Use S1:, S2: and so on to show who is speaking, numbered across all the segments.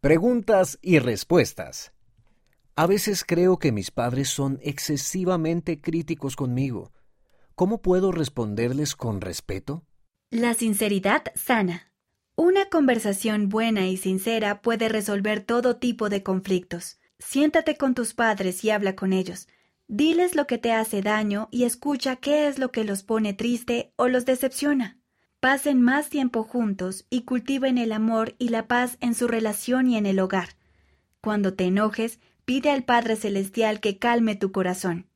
S1: Preguntas y respuestas. A veces creo que mis padres son excesivamente críticos conmigo. ¿Cómo puedo responderles con respeto?
S2: La sinceridad sana. Una conversación buena y sincera puede resolver todo tipo de conflictos. Siéntate con tus padres y habla con ellos. Diles lo que te hace daño y escucha qué es lo que los pone triste o los decepciona. Pasen más tiempo juntos y cultiven el amor y la paz en su relación y en el hogar. Cuando te enojes, pide al Padre Celestial que calme tu corazón.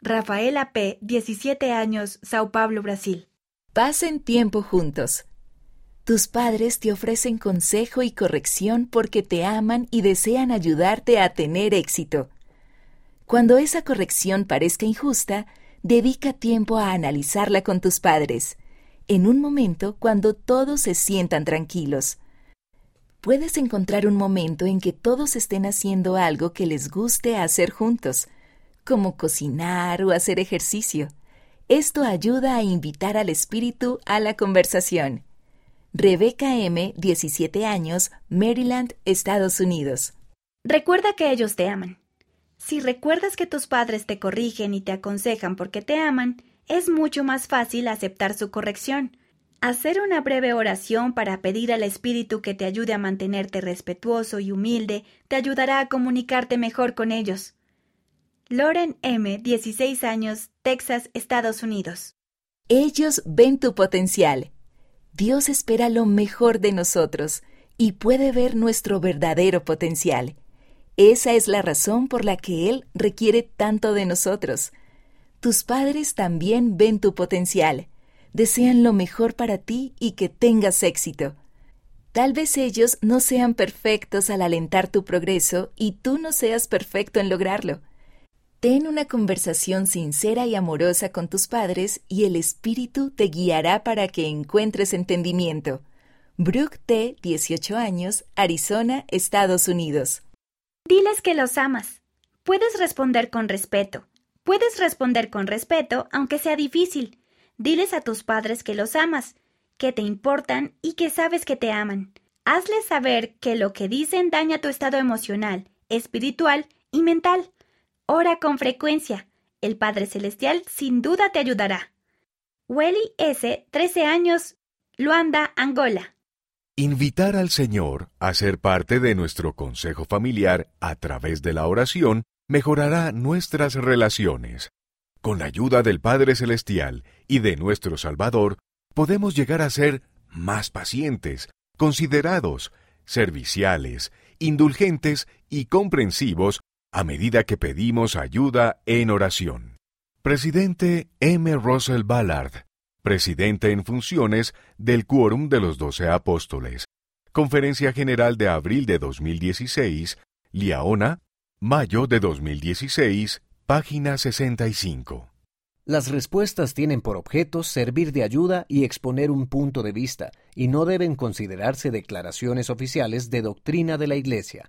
S2: Rafaela P., 17 años, Sao Paulo, Brasil.
S3: Pasen tiempo juntos. Tus padres te ofrecen consejo y corrección porque te aman y desean ayudarte a tener éxito. Cuando esa corrección parezca injusta, dedica tiempo a analizarla con tus padres en un momento cuando todos se sientan tranquilos. Puedes encontrar un momento en que todos estén haciendo algo que les guste hacer juntos, como cocinar o hacer ejercicio. Esto ayuda a invitar al espíritu a la conversación. Rebeca M., 17 años, Maryland, Estados Unidos.
S2: Recuerda que ellos te aman. Si recuerdas que tus padres te corrigen y te aconsejan porque te aman, es mucho más fácil aceptar su corrección. Hacer una breve oración para pedir al Espíritu que te ayude a mantenerte respetuoso y humilde te ayudará a comunicarte mejor con ellos. Loren M., 16 años, Texas, Estados Unidos.
S3: Ellos ven tu potencial. Dios espera lo mejor de nosotros y puede ver nuestro verdadero potencial. Esa es la razón por la que Él requiere tanto de nosotros. Tus padres también ven tu potencial, desean lo mejor para ti y que tengas éxito. Tal vez ellos no sean perfectos al alentar tu progreso y tú no seas perfecto en lograrlo. Ten una conversación sincera y amorosa con tus padres y el Espíritu te guiará para que encuentres entendimiento. Brooke T., 18 años, Arizona, Estados Unidos.
S2: Diles que los amas. Puedes responder con respeto. Puedes responder con respeto, aunque sea difícil. Diles a tus padres que los amas, que te importan y que sabes que te aman. Hazles saber que lo que dicen daña tu estado emocional, espiritual y mental. Ora con frecuencia. El Padre Celestial sin duda te ayudará. Welly S., 13 años, Luanda, Angola.
S4: Invitar al Señor a ser parte de nuestro consejo familiar a través de la oración mejorará nuestras relaciones. Con la ayuda del Padre Celestial y de nuestro Salvador, podemos llegar a ser más pacientes, considerados, serviciales, indulgentes y comprensivos a medida que pedimos ayuda en oración. Presidente M. Russell Ballard, presidente en funciones del Quórum de los Doce Apóstoles. Conferencia General de abril de 2016, Liaona, Mayo de 2016, página 65.
S1: Las respuestas tienen por objeto servir de ayuda y exponer un punto de vista, y no deben considerarse declaraciones oficiales de doctrina de la Iglesia.